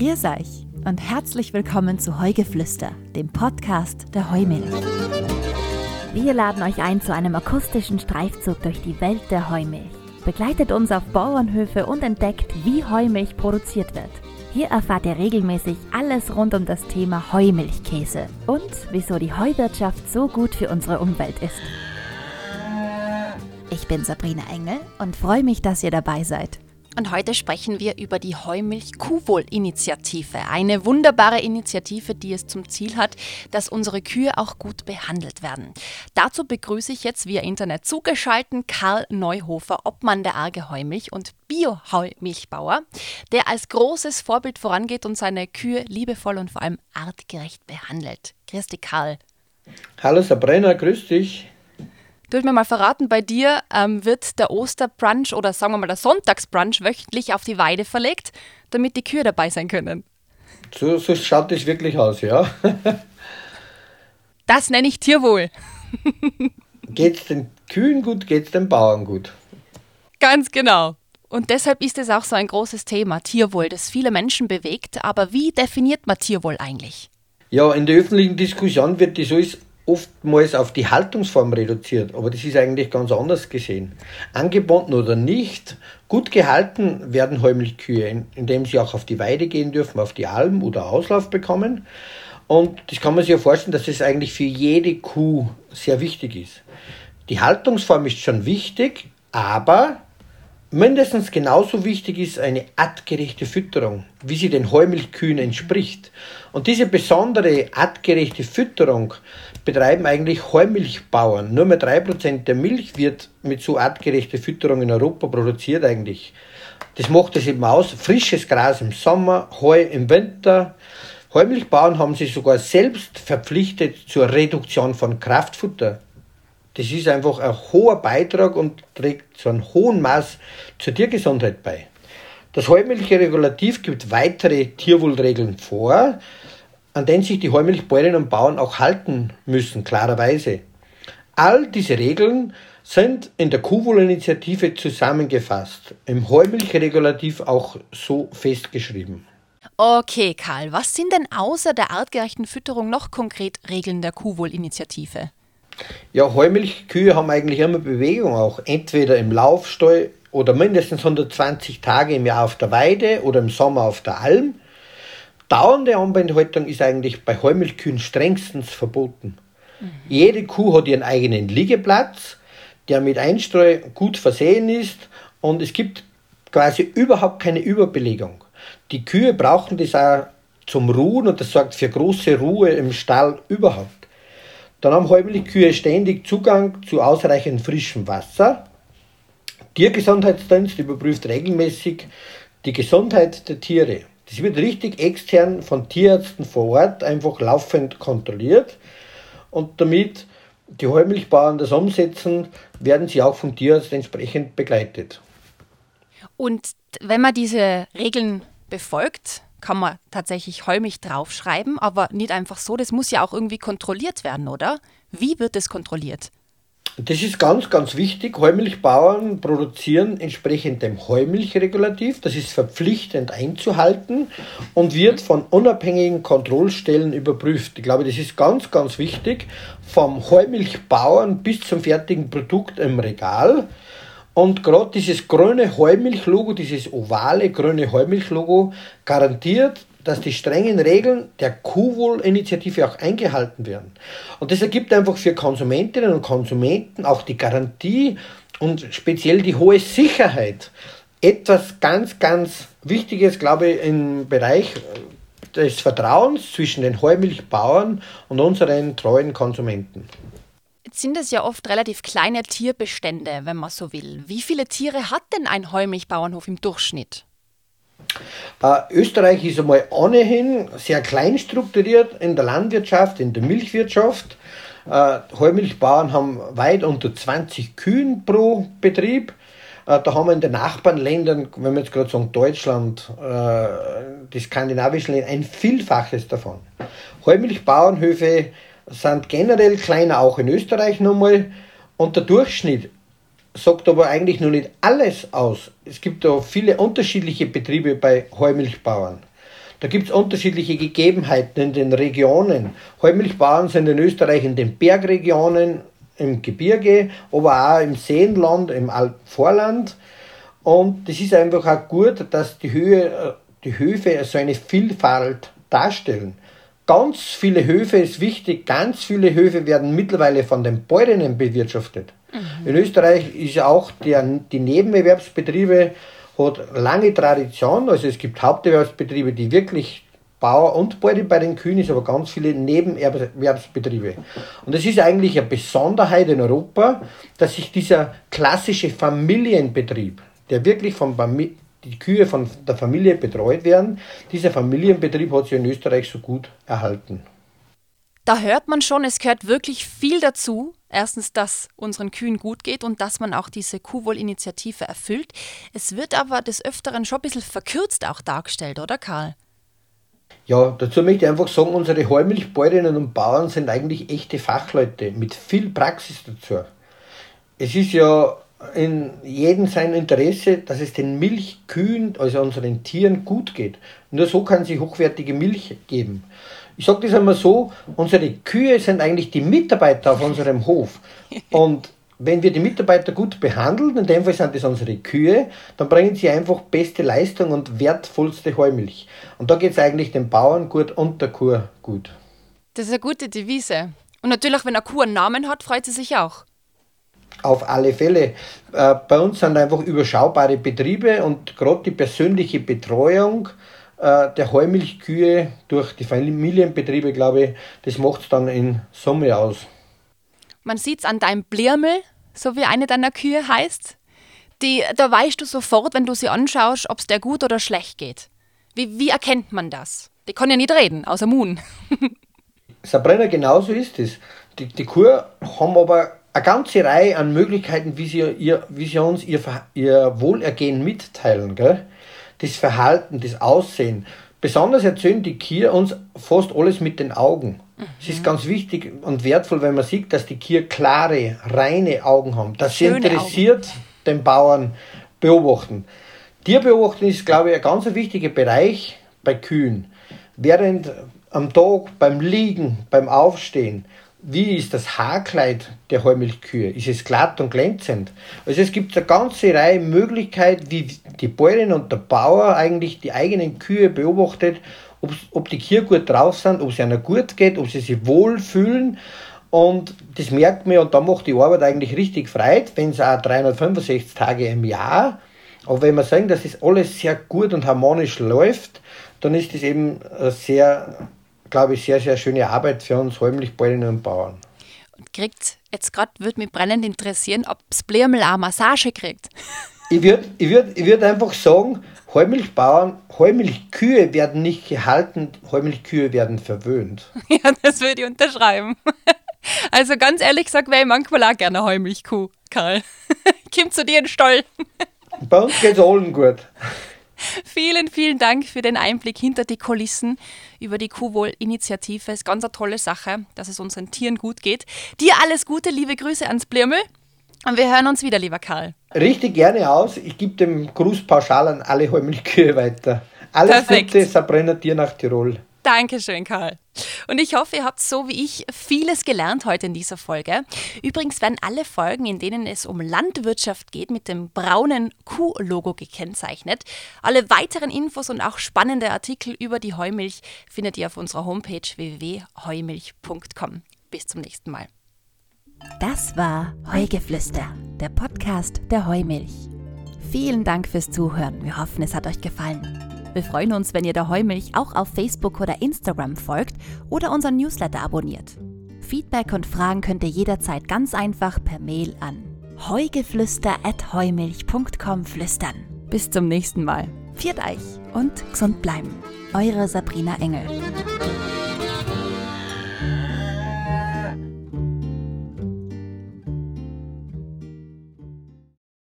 Grüß euch und herzlich willkommen zu Heugeflüster, dem Podcast der Heumilch. Wir laden euch ein zu einem akustischen Streifzug durch die Welt der Heumilch. Begleitet uns auf Bauernhöfe und entdeckt, wie Heumilch produziert wird. Hier erfahrt ihr regelmäßig alles rund um das Thema Heumilchkäse und wieso die Heuwirtschaft so gut für unsere Umwelt ist. Ich bin Sabrina Engel und freue mich, dass ihr dabei seid. Und heute sprechen wir über die Heumilch-Kuhwohl-Initiative. Eine wunderbare Initiative, die es zum Ziel hat, dass unsere Kühe auch gut behandelt werden. Dazu begrüße ich jetzt via Internet zugeschalten Karl Neuhofer, Obmann der Arge Heumilch und Bio-Heumilchbauer, der als großes Vorbild vorangeht und seine Kühe liebevoll und vor allem artgerecht behandelt. Grüß dich, Karl. Hallo Sabrina, grüß dich. Du hast mir mal verraten, bei dir ähm, wird der Osterbrunch oder sagen wir mal der Sonntagsbrunch wöchentlich auf die Weide verlegt, damit die Kühe dabei sein können. So, so schaut es wirklich aus, ja. das nenne ich Tierwohl. geht's den Kühen gut, geht's den Bauern gut? Ganz genau. Und deshalb ist es auch so ein großes Thema, Tierwohl, das viele Menschen bewegt. Aber wie definiert man Tierwohl eigentlich? Ja, in der öffentlichen Diskussion wird das alles oftmals auf die Haltungsform reduziert, aber das ist eigentlich ganz anders gesehen. Angebunden oder nicht, gut gehalten werden Heumilchkühe, indem sie auch auf die Weide gehen dürfen, auf die Alm oder Auslauf bekommen. Und das kann man sich ja vorstellen, dass es eigentlich für jede Kuh sehr wichtig ist. Die Haltungsform ist schon wichtig, aber mindestens genauso wichtig ist eine artgerechte Fütterung, wie sie den Heumilchkühen entspricht. Und diese besondere artgerechte Fütterung betreiben eigentlich Heumilchbauern. Nur mehr 3% der Milch wird mit so artgerechter Fütterung in Europa produziert eigentlich. Das macht es eben aus. Frisches Gras im Sommer, Heu im Winter. Heumilchbauern haben sich sogar selbst verpflichtet zur Reduktion von Kraftfutter. Das ist einfach ein hoher Beitrag und trägt zu einem hohen Maß zur Tiergesundheit bei. Das Heumilchregulativ gibt weitere Tierwohlregeln vor, an den sich die Heumilchbäuerinnen und Bauern auch halten müssen, klarerweise. All diese Regeln sind in der Kuhwohlinitiative zusammengefasst, im Heumilchregulativ auch so festgeschrieben. Okay, Karl, was sind denn außer der artgerechten Fütterung noch konkret Regeln der Kuhwohlinitiative? Ja, Heumilchkühe haben eigentlich immer Bewegung auch, entweder im Laufstall oder mindestens 120 Tage im Jahr auf der Weide oder im Sommer auf der Alm. Dauernde Anbindhaltung ist eigentlich bei Heumilchkühen strengstens verboten. Mhm. Jede Kuh hat ihren eigenen Liegeplatz, der mit Einstreu gut versehen ist und es gibt quasi überhaupt keine Überbelegung. Die Kühe brauchen das auch zum Ruhen und das sorgt für große Ruhe im Stall überhaupt. Dann haben Heumilchkühe ständig Zugang zu ausreichend frischem Wasser. Tiergesundheitsdienst überprüft regelmäßig die Gesundheit der Tiere. Das wird richtig extern von Tierärzten vor Ort einfach laufend kontrolliert und damit die Heumilchbauern das umsetzen, werden sie auch vom Tierarzt entsprechend begleitet. Und wenn man diese Regeln befolgt, kann man tatsächlich Heumilch draufschreiben, aber nicht einfach so, das muss ja auch irgendwie kontrolliert werden, oder? Wie wird es kontrolliert? Das ist ganz, ganz wichtig. Heumilchbauern produzieren entsprechend dem Heumilchregulativ. Das ist verpflichtend einzuhalten und wird von unabhängigen Kontrollstellen überprüft. Ich glaube, das ist ganz, ganz wichtig. Vom Heumilchbauern bis zum fertigen Produkt im Regal. Und gerade dieses grüne Heumilchlogo, dieses ovale grüne Heumilchlogo garantiert dass die strengen Regeln der Kuhwohl-Initiative auch eingehalten werden. Und das ergibt einfach für Konsumentinnen und Konsumenten auch die Garantie und speziell die hohe Sicherheit. Etwas ganz, ganz Wichtiges, glaube ich, im Bereich des Vertrauens zwischen den Heumilchbauern und unseren treuen Konsumenten. Sind es ja oft relativ kleine Tierbestände, wenn man so will. Wie viele Tiere hat denn ein Heumilchbauernhof im Durchschnitt? Äh, Österreich ist einmal ohnehin sehr klein strukturiert in der Landwirtschaft, in der Milchwirtschaft. Äh, Heumilchbauern haben weit unter 20 Kühen pro Betrieb. Äh, da haben wir in den Nachbarländern, wenn wir jetzt gerade sagen Deutschland, äh, die skandinavischen Länder, ein Vielfaches davon. Heumilchbauernhöfe sind generell kleiner, auch in Österreich nochmal. Und der Durchschnitt sagt aber eigentlich noch nicht alles aus. Es gibt da viele unterschiedliche Betriebe bei Heumilchbauern. Da gibt es unterschiedliche Gegebenheiten in den Regionen. Heumilchbauern sind in Österreich in den Bergregionen, im Gebirge, aber auch im Seenland, im Vorland. Und das ist einfach auch gut, dass die, Höhe, die Höfe so eine Vielfalt darstellen. Ganz viele Höfe ist wichtig, ganz viele Höfe werden mittlerweile von den Bäuerinnen bewirtschaftet. Mhm. In Österreich ist ja auch der, die Nebenerwerbsbetriebe hat lange Tradition, also es gibt Haupterwerbsbetriebe, die wirklich Bauer und Bäuerin bei den Kühen ist, aber ganz viele Nebenerwerbsbetriebe. Und es ist eigentlich eine Besonderheit in Europa, dass sich dieser klassische Familienbetrieb, der wirklich von die Kühe von der Familie betreut werden, dieser Familienbetrieb hat sich in Österreich so gut erhalten. Da hört man schon, es gehört wirklich viel dazu. Erstens, dass unseren Kühen gut geht und dass man auch diese Kuhwohl-Initiative erfüllt. Es wird aber des Öfteren schon ein bisschen verkürzt auch dargestellt, oder Karl? Ja, dazu möchte ich einfach sagen, unsere Heumilchbäuerinnen und Bauern sind eigentlich echte Fachleute mit viel Praxis dazu. Es ist ja in jedem sein Interesse, dass es den Milchkühen, also unseren Tieren, gut geht. Nur so kann sie hochwertige Milch geben. Ich sage das einmal so, unsere Kühe sind eigentlich die Mitarbeiter auf unserem Hof. Und wenn wir die Mitarbeiter gut behandeln, in dem Fall sind das unsere Kühe, dann bringen sie einfach beste Leistung und wertvollste Heumilch. Und da geht es eigentlich den Bauern gut und der Kuh gut. Das ist eine gute Devise. Und natürlich, wenn eine Kuh einen Namen hat, freut sie sich auch. Auf alle Fälle. Äh, bei uns sind einfach überschaubare Betriebe und gerade die persönliche Betreuung äh, der Heumilchkühe durch die Familienbetriebe, glaube ich, das macht es dann in Summe aus. Man sieht es an deinem Blirmel, so wie eine deiner Kühe heißt. Die, da weißt du sofort, wenn du sie anschaust, ob es der gut oder schlecht geht. Wie, wie erkennt man das? Die kann ja nicht reden, außer Mund. Sabrina, genauso ist es. Die, die Kuh haben aber eine ganze Reihe an Möglichkeiten, wie sie, ihr, wie sie uns ihr, ihr Wohlergehen mitteilen. Gell? das Verhalten, das Aussehen. Besonders erzählen die Kier uns fast alles mit den Augen. Es ist ganz wichtig und wertvoll, wenn man sieht, dass die Kier klare, reine Augen haben. Das Schöne interessiert Augen. den Bauern beobachten. Tierbeobachten ist, glaube ich, ein ganz wichtiger Bereich bei Kühen. Während am Tag, beim Liegen, beim Aufstehen, wie ist das Haarkleid der Heumilchkühe? Ist es glatt und glänzend? Also es gibt eine ganze Reihe Möglichkeiten, wie die Bäuerin und der Bauer eigentlich die eigenen Kühe beobachtet, ob die Kühe gut drauf sind, ob es ihnen gut geht, ob sie sich wohlfühlen. Und das merkt man und da macht die Arbeit eigentlich richtig frei, wenn es auch 365 Tage im Jahr. Aber wenn wir sagen, dass das alles sehr gut und harmonisch läuft, dann ist das eben sehr glaube ich, sehr, sehr schöne Arbeit für uns heimlich Bäuerinnen und Bauern. Und kriegt, jetzt gerade würde mich brennend interessieren, ob das Blärmel auch Massage kriegt. Ich würde ich würd, ich würd einfach sagen, Heumilchbauern, Heumilchkühe werden nicht gehalten, Heumilchkühe werden verwöhnt. Ja, das würde ich unterschreiben. Also ganz ehrlich gesagt, wäre ich manchmal auch gerne Heumilchkuh, Karl. Komm zu dir in den Stall. Bei uns geht es allen gut. Vielen, vielen Dank für den Einblick hinter die Kulissen über die Kuhwohl-Initiative. Ist ganz eine tolle Sache, dass es unseren Tieren gut geht. Dir alles Gute, liebe Grüße ans Blirmel. Und wir hören uns wieder, lieber Karl. Richtig gerne aus. Ich gebe den Gruß pauschal an alle Heumilchkühe weiter. Alles Perfekt. Gute, Sabrina, dir nach Tirol. Dankeschön, Karl. Und ich hoffe, ihr habt so wie ich vieles gelernt heute in dieser Folge. Übrigens werden alle Folgen, in denen es um Landwirtschaft geht, mit dem braunen Kuh-Logo gekennzeichnet. Alle weiteren Infos und auch spannende Artikel über die Heumilch findet ihr auf unserer Homepage www.heumilch.com. Bis zum nächsten Mal. Das war Heugeflüster, der Podcast der Heumilch. Vielen Dank fürs Zuhören. Wir hoffen, es hat euch gefallen. Wir freuen uns, wenn ihr der Heumilch auch auf Facebook oder Instagram folgt oder unseren Newsletter abonniert. Feedback und Fragen könnt ihr jederzeit ganz einfach per Mail an heugeflüster.heumilch.com flüstern. Bis zum nächsten Mal. Viert euch und gesund bleiben. Eure Sabrina Engel.